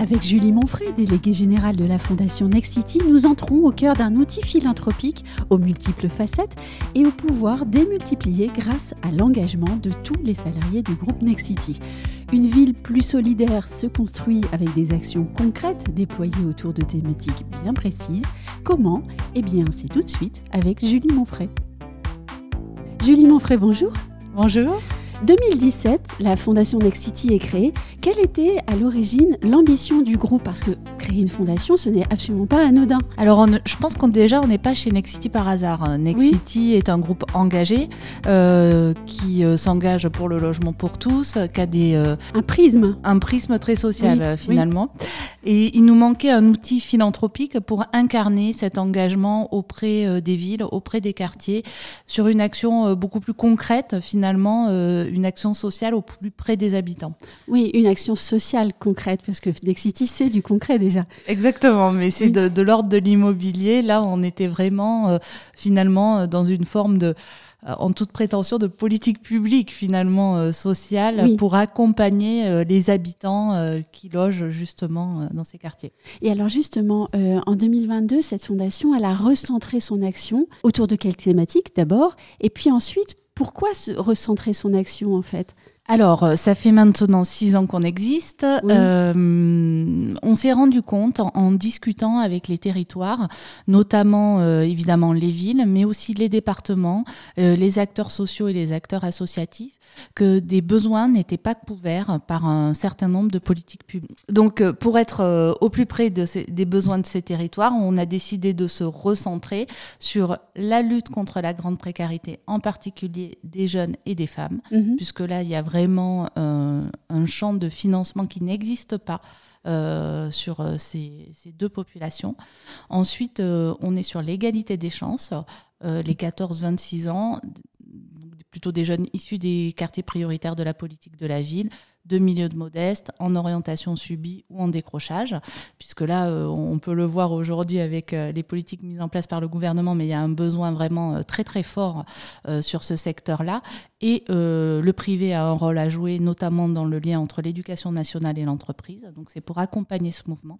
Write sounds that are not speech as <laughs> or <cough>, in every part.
Avec Julie Monfray, déléguée générale de la Fondation Next City, nous entrons au cœur d'un outil philanthropique aux multiples facettes et au pouvoir démultiplier grâce à l'engagement de tous les salariés du groupe Next City. Une ville plus solidaire se construit avec des actions concrètes déployées autour de thématiques bien précises. Comment? Eh bien, c'est tout de suite avec Julie Monfray. Julie Monfray, bonjour. Bonjour. 2017, la Fondation Next City est créée. Quelle était à l'origine l'ambition du groupe? Parce que créer une fondation, ce n'est absolument pas anodin. Alors, je pense qu'on déjà, on n'est pas chez Next City par hasard. Next City est un groupe engagé euh, qui euh, s'engage pour le logement pour tous, qui a des euh, un prisme, un prisme très social finalement. Et il nous manquait un outil philanthropique pour incarner cet engagement auprès des villes, auprès des quartiers, sur une action beaucoup plus concrète finalement une action sociale au plus près des habitants. Oui, une action sociale concrète, parce que Dexity, c'est du concret déjà. Exactement, mais c'est de, l'ordre de l'immobilier. Là, on était vraiment euh, finalement euh, dans une forme de euh, en toute prétention de politique publique finalement sociale pour accompagner les habitants qui logent justement dans ces quartiers. Et alors justement, en 2022, cette fondation, elle a recentré son action autour de quelle thématique d'abord, et puis ensuite pourquoi se recentrer son action en fait? Alors, euh, ça fait maintenant six ans qu'on existe. Euh, on s'est rendu compte en, discutant avec les territoires, notamment euh, évidemment les villes, mais aussi les départements, les acteurs sociaux et les acteurs associatifs, que des besoins n'étaient pas couverts par un certain nombre de politiques publiques. Donc, pour être au plus près des besoins de ces territoires, on a décidé de se recentrer sur la lutte contre la grande précarité, en particulier des jeunes et des femmes, mhm. puisque là, il y a vraiment euh, un champ de financement qui n'existe pas. sur ces, deux populations. Ensuite, on est sur l'égalité des chances. les 14-26 ans, plutôt des jeunes issus des quartiers prioritaires de la politique de la ville, de milieux de modestes, en orientation subie ou en décrochage, puisque là, euh, on peut le voir aujourd'hui avec euh, les politiques mises en place par le gouvernement, mais il y a un besoin vraiment euh, très très fort sur ce secteur-là. Et le privé a un rôle à jouer, notamment dans le lien entre l'éducation nationale et l'entreprise. Donc c'est pour accompagner ce mouvement.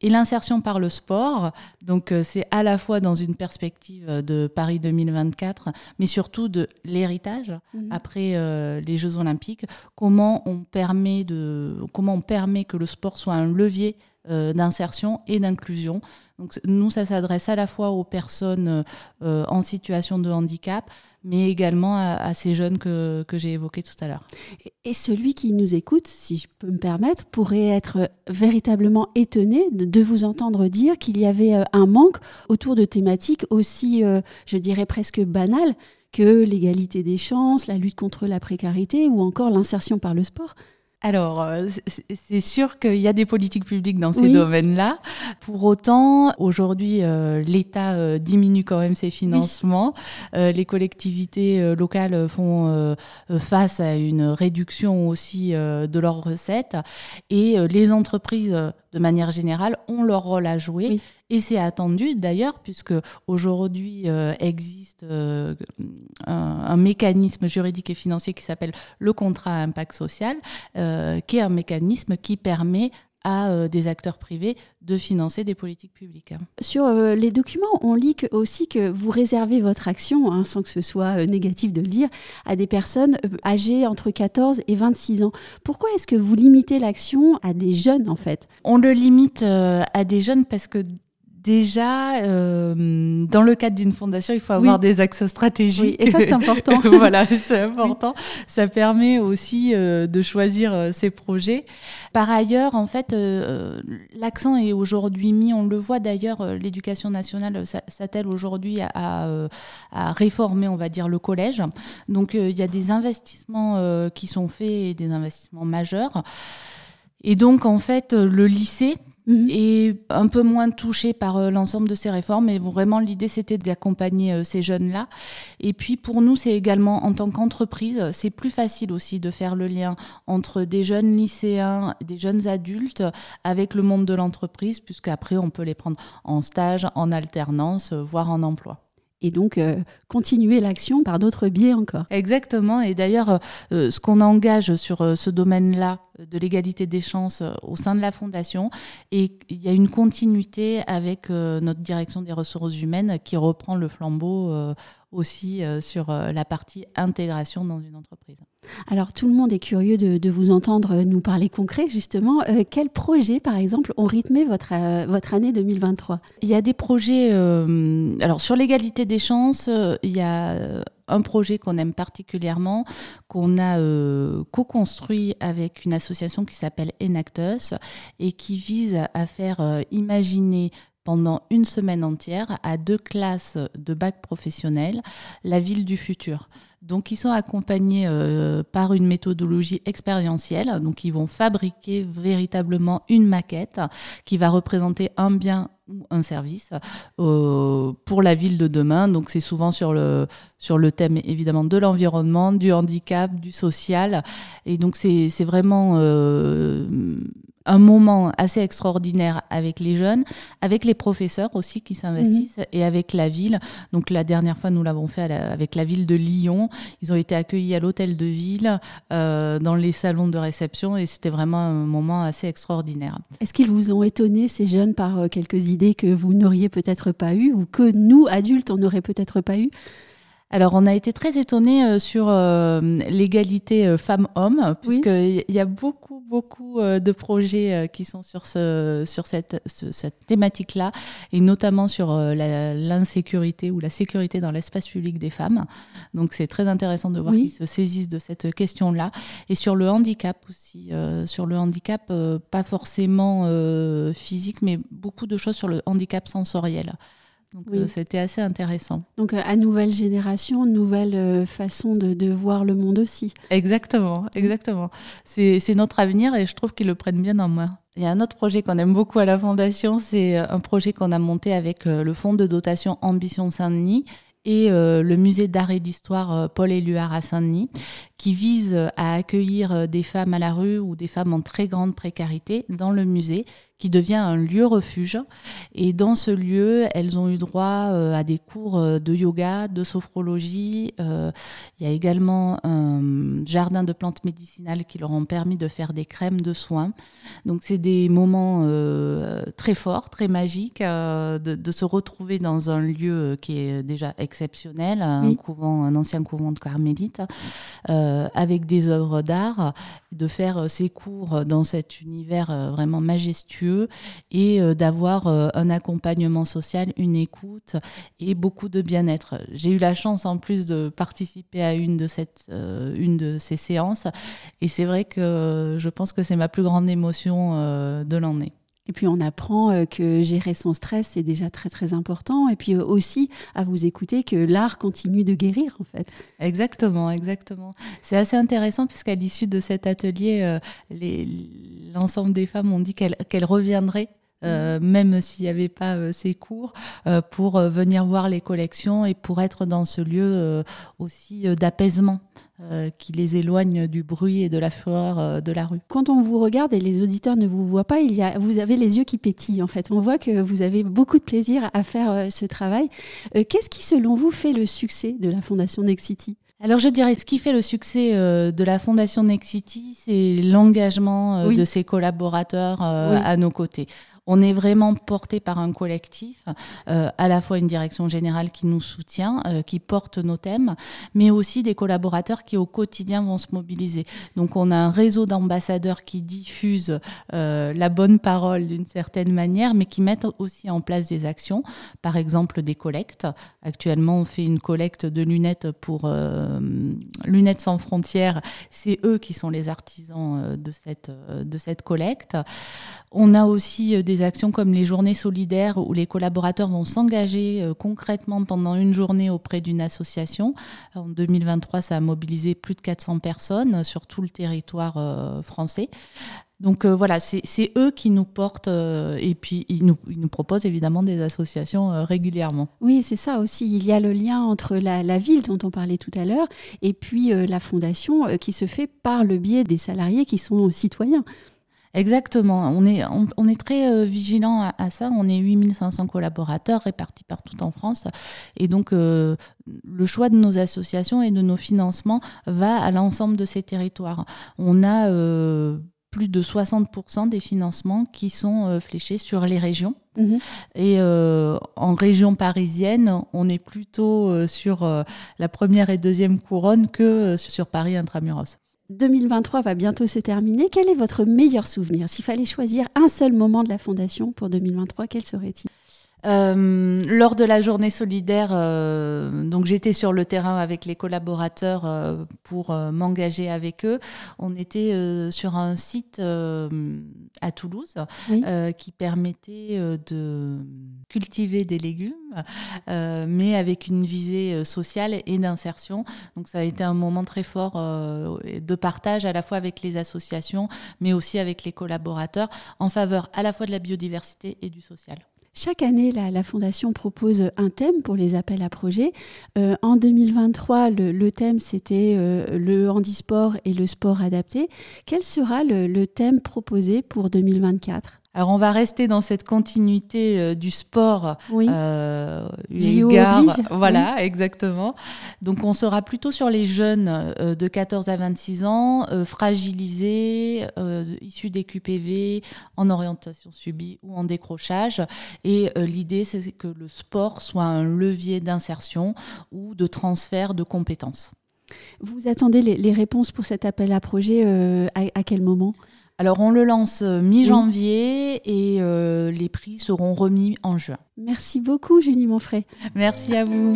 Et l'insertion par le sport, donc c'est à la fois dans une perspective de Paris 2024, mais surtout de l'héritage mmh. après les Jeux Olympiques. Comment on permet de, comment on permet que le sport soit un levier euh, d'insertion et d'inclusion. Donc nous, ça s'adresse à la fois aux personnes euh, en situation de handicap, mais également à, ces jeunes que, que j'ai évoqués tout à l'heure. Et celui qui nous écoute, si je peux me permettre, pourrait être véritablement étonné de, vous entendre dire qu'il y avait euh, un manque autour de thématiques aussi, je dirais presque banales que l'égalité des chances, la lutte contre la précarité ou encore l'insertion par le sport alors, euh, c'est sûr qu'il y a des politiques publiques dans ces domaines-là. Pour autant, aujourd'hui, euh, l'État euh, diminue quand même ses financements. les collectivités locales font face à une réduction aussi de leurs recettes. Et les entreprises de manière générale, ont leur rôle à jouer. Et c'est attendu d'ailleurs, puisque aujourd'hui euh, existe euh, un, mécanisme juridique et financier qui s'appelle le contrat à impact social, euh, qui est un mécanisme qui permet à euh, des acteurs privés de financer des politiques publiques. Sur euh, les documents, on lit aussi que vous réservez votre action, hein, sans que ce soit euh, négatif de le dire, à des personnes âgées entre 14 et 26 ans. Pourquoi est-ce que vous limitez l'action à des jeunes en fait? On le limite à des jeunes parce que Déjà, euh, dans le cadre d'une fondation, il faut avoir des axes stratégiques. et ça, c'est important. <laughs> voilà, c'est important. Ça permet aussi euh, de choisir euh, ses projets. Par ailleurs, en fait, l'accent est aujourd'hui mis, on le voit d'ailleurs, l'éducation nationale s'attelle aujourd'hui à, à, réformer, on va dire, le collège. Donc, il y a des investissements qui sont faits, et des investissements majeurs. Et donc, en fait, le lycée Mhm. et un peu moins touchés par euh, l'ensemble de ces réformes. Mais vraiment, l'idée, c'était d'accompagner euh, ces jeunes-là. Et puis, pour nous, c'est également, en tant qu'entreprise, c'est plus facile aussi de faire le lien entre des jeunes lycéens, des jeunes adultes, avec le monde de l'entreprise, puisqu'après, on peut les prendre en stage, en alternance, voire en emploi et donc euh, continuer l'action par d'autres biais encore. Exactement. Et d'ailleurs, euh, ce qu'on engage sur euh, ce domaine-là de l'égalité des chances au sein de la Fondation, et il y a une continuité avec notre direction des ressources humaines qui reprend le flambeau aussi sur la partie intégration dans une entreprise. Alors tout le monde est curieux de, vous entendre nous parler concret justement. Euh, quels projets par exemple ont rythmé votre, euh, votre année 2023 Il y a des projets, euh, alors sur l'égalité des chances, il y a un projet qu'on aime particulièrement, qu'on a co-construit avec une association qui s'appelle Enactus et qui vise à faire imaginer pendant une semaine entière à deux classes de bac professionnel la ville du futur. Donc, ils sont accompagnés euh, par une méthodologie expérientielle. Donc, ils vont fabriquer véritablement une maquette qui va représenter un bien ou un service euh, pour la ville de demain. Donc, c'est souvent sur le, sur le thème évidemment de l'environnement, du handicap, du social. Et donc, c'est vraiment euh, un moment assez extraordinaire avec les jeunes, avec les professeurs aussi qui s'investissent mhm. et avec la ville. Donc la dernière fois, nous l'avons fait avec la ville de Lyon. Ils ont été accueillis à l'hôtel de ville, euh, dans les salons de réception et c'était vraiment un moment assez extraordinaire. Est-ce qu'ils vous ont étonné, ces jeunes, par euh, quelques idées que vous n'auriez peut-être pas eues ou que nous, adultes, on n'aurait peut-être pas eues? Alors, on a été très étonnés euh, sur euh, l'égalité euh, femmes-hommes, puisqu'il y a beaucoup, beaucoup de projets qui sont sur, ce, sur cette, cette thématique-là, et notamment sur l'insécurité ou la sécurité dans l'espace public des femmes. Donc, c'est très intéressant de voir qu'ils se saisissent de cette question-là. Et sur le handicap aussi, sur le handicap, pas forcément physique, mais beaucoup de choses sur le handicap sensoriel. Donc euh, c'était assez intéressant. Donc euh, à nouvelle génération, nouvelle euh, façon de, voir le monde aussi. Exactement, exactement. C'est notre avenir et je trouve qu'ils le prennent bien en main. Il y a un autre projet qu'on aime beaucoup à la Fondation, c'est un projet qu'on a monté avec le fonds de dotation Ambition Saint-Denis et le musée d'art et d'histoire Paul Éluard à Saint-Denis, qui vise à accueillir des femmes à la rue ou des femmes en très grande précarité dans le musée qui devient un lieu refuge. Et dans ce lieu, elles ont eu droit euh, à des cours euh, de yoga, de sophrologie. Euh, il y a également un jardin de plantes médicinales qui leur ont permis de faire des crèmes de soins. Donc c'est des moments très forts, très magiques, de, se retrouver dans un lieu qui est déjà exceptionnel, un couvent, un ancien couvent de carmélites, avec des œuvres d'art, de faire ces cours dans cet univers vraiment majestueux et euh, d'avoir euh, un accompagnement social, une écoute et beaucoup de bien-être. J'ai eu la chance en plus de participer à une de, cette, euh, une de ces séances et c'est vrai que je pense que c'est ma plus grande émotion de l'année. Et puis on apprend que gérer son stress, c'est déjà très très important. Et puis aussi à vous écouter que l'art continue de guérir en fait. Exactement, exactement. C'est assez intéressant puisqu'à l'issue de cet atelier, l'ensemble des femmes ont dit qu'elles reviendraient euh, mhm. même s'il n'y avait pas euh, ces cours, euh, pour venir voir les collections et pour être dans ce lieu aussi d'apaisement. qui les éloigne du bruit et de la fureur de la rue. Quand on vous regarde et les auditeurs ne vous voient pas, il y a, vous avez les yeux qui pétillent en fait. On voit que vous avez beaucoup de plaisir à faire ce travail. Qu'est-ce qui, selon vous, fait le succès de la Fondation Nexity alors je dirais ce qui fait le succès de la Fondation Nexity, c'est l'engagement de ses collaborateurs à nos côtés. On est vraiment porté par un collectif, euh, à la fois une direction générale qui nous soutient, euh, qui porte nos thèmes, mais aussi des collaborateurs qui au quotidien vont se mobiliser. Donc on a un réseau d'ambassadeurs qui diffusent euh, la bonne parole d'une certaine manière, mais qui mettent aussi en place des actions, par exemple des collectes. Actuellement, on fait une collecte de lunettes pour Lunettes sans frontières. C'est eux qui sont les artisans de cette, de cette collecte. On a aussi des actions comme les journées solidaires où les collaborateurs vont s'engager euh, concrètement pendant une journée auprès d'une association. En 2023, ça a mobilisé plus de 400 personnes sur tout le territoire euh, français. Donc voilà, c'est eux qui nous portent et puis ils nous, proposent évidemment des associations régulièrement. Oui, c'est ça aussi. Il y a le lien entre la ville dont on parlait tout à l'heure et puis la fondation qui se fait par le biais des salariés qui sont citoyens. Exactement. On est, on, est très euh, vigilant à, ça. On est 8500 collaborateurs répartis partout en France. Et donc, euh, le choix de nos associations et de nos financements va à l'ensemble de ces territoires. On a euh, plus de 60% des financements qui sont fléchés sur les régions. Mhm. Et en région parisienne, on est plutôt sur la première et deuxième couronne que sur Paris intramuros. 2023 va bientôt se terminer. Quel est votre meilleur souvenir? S'il fallait choisir un seul moment de la Fondation pour 2023, quel serait-il? Euh, lors de la journée solidaire, euh, donc j'étais sur le terrain avec les collaborateurs euh, pour m'engager avec eux. On était sur un site à Toulouse qui permettait de cultiver des légumes, mais avec une visée sociale et d'insertion. Donc ça a été un moment très fort de partage à la fois avec les associations, mais aussi avec les collaborateurs, en faveur à la fois de la biodiversité et du social. Chaque année, la, Fondation propose un thème pour les appels à projets. Euh, en 2023, le, thème, c'était euh, le handisport et le sport adapté. Quel sera le thème proposé pour 2024 alors on va rester dans cette continuité euh, du sport. Oui. Euh, voilà, exactement. Donc on sera plutôt sur les jeunes euh, de 14 à 26 ans, euh, fragilisés, issus des QPV, en orientation subie ou en décrochage. Et l'idée, c'est que le sport soit un levier d'insertion ou de transfert de compétences. Vous attendez les, réponses pour cet appel à projet à quel moment? Alors on le lance euh, mi-janvier et euh, les prix seront remis en juin. Merci beaucoup Julie Monfray. Merci à vous.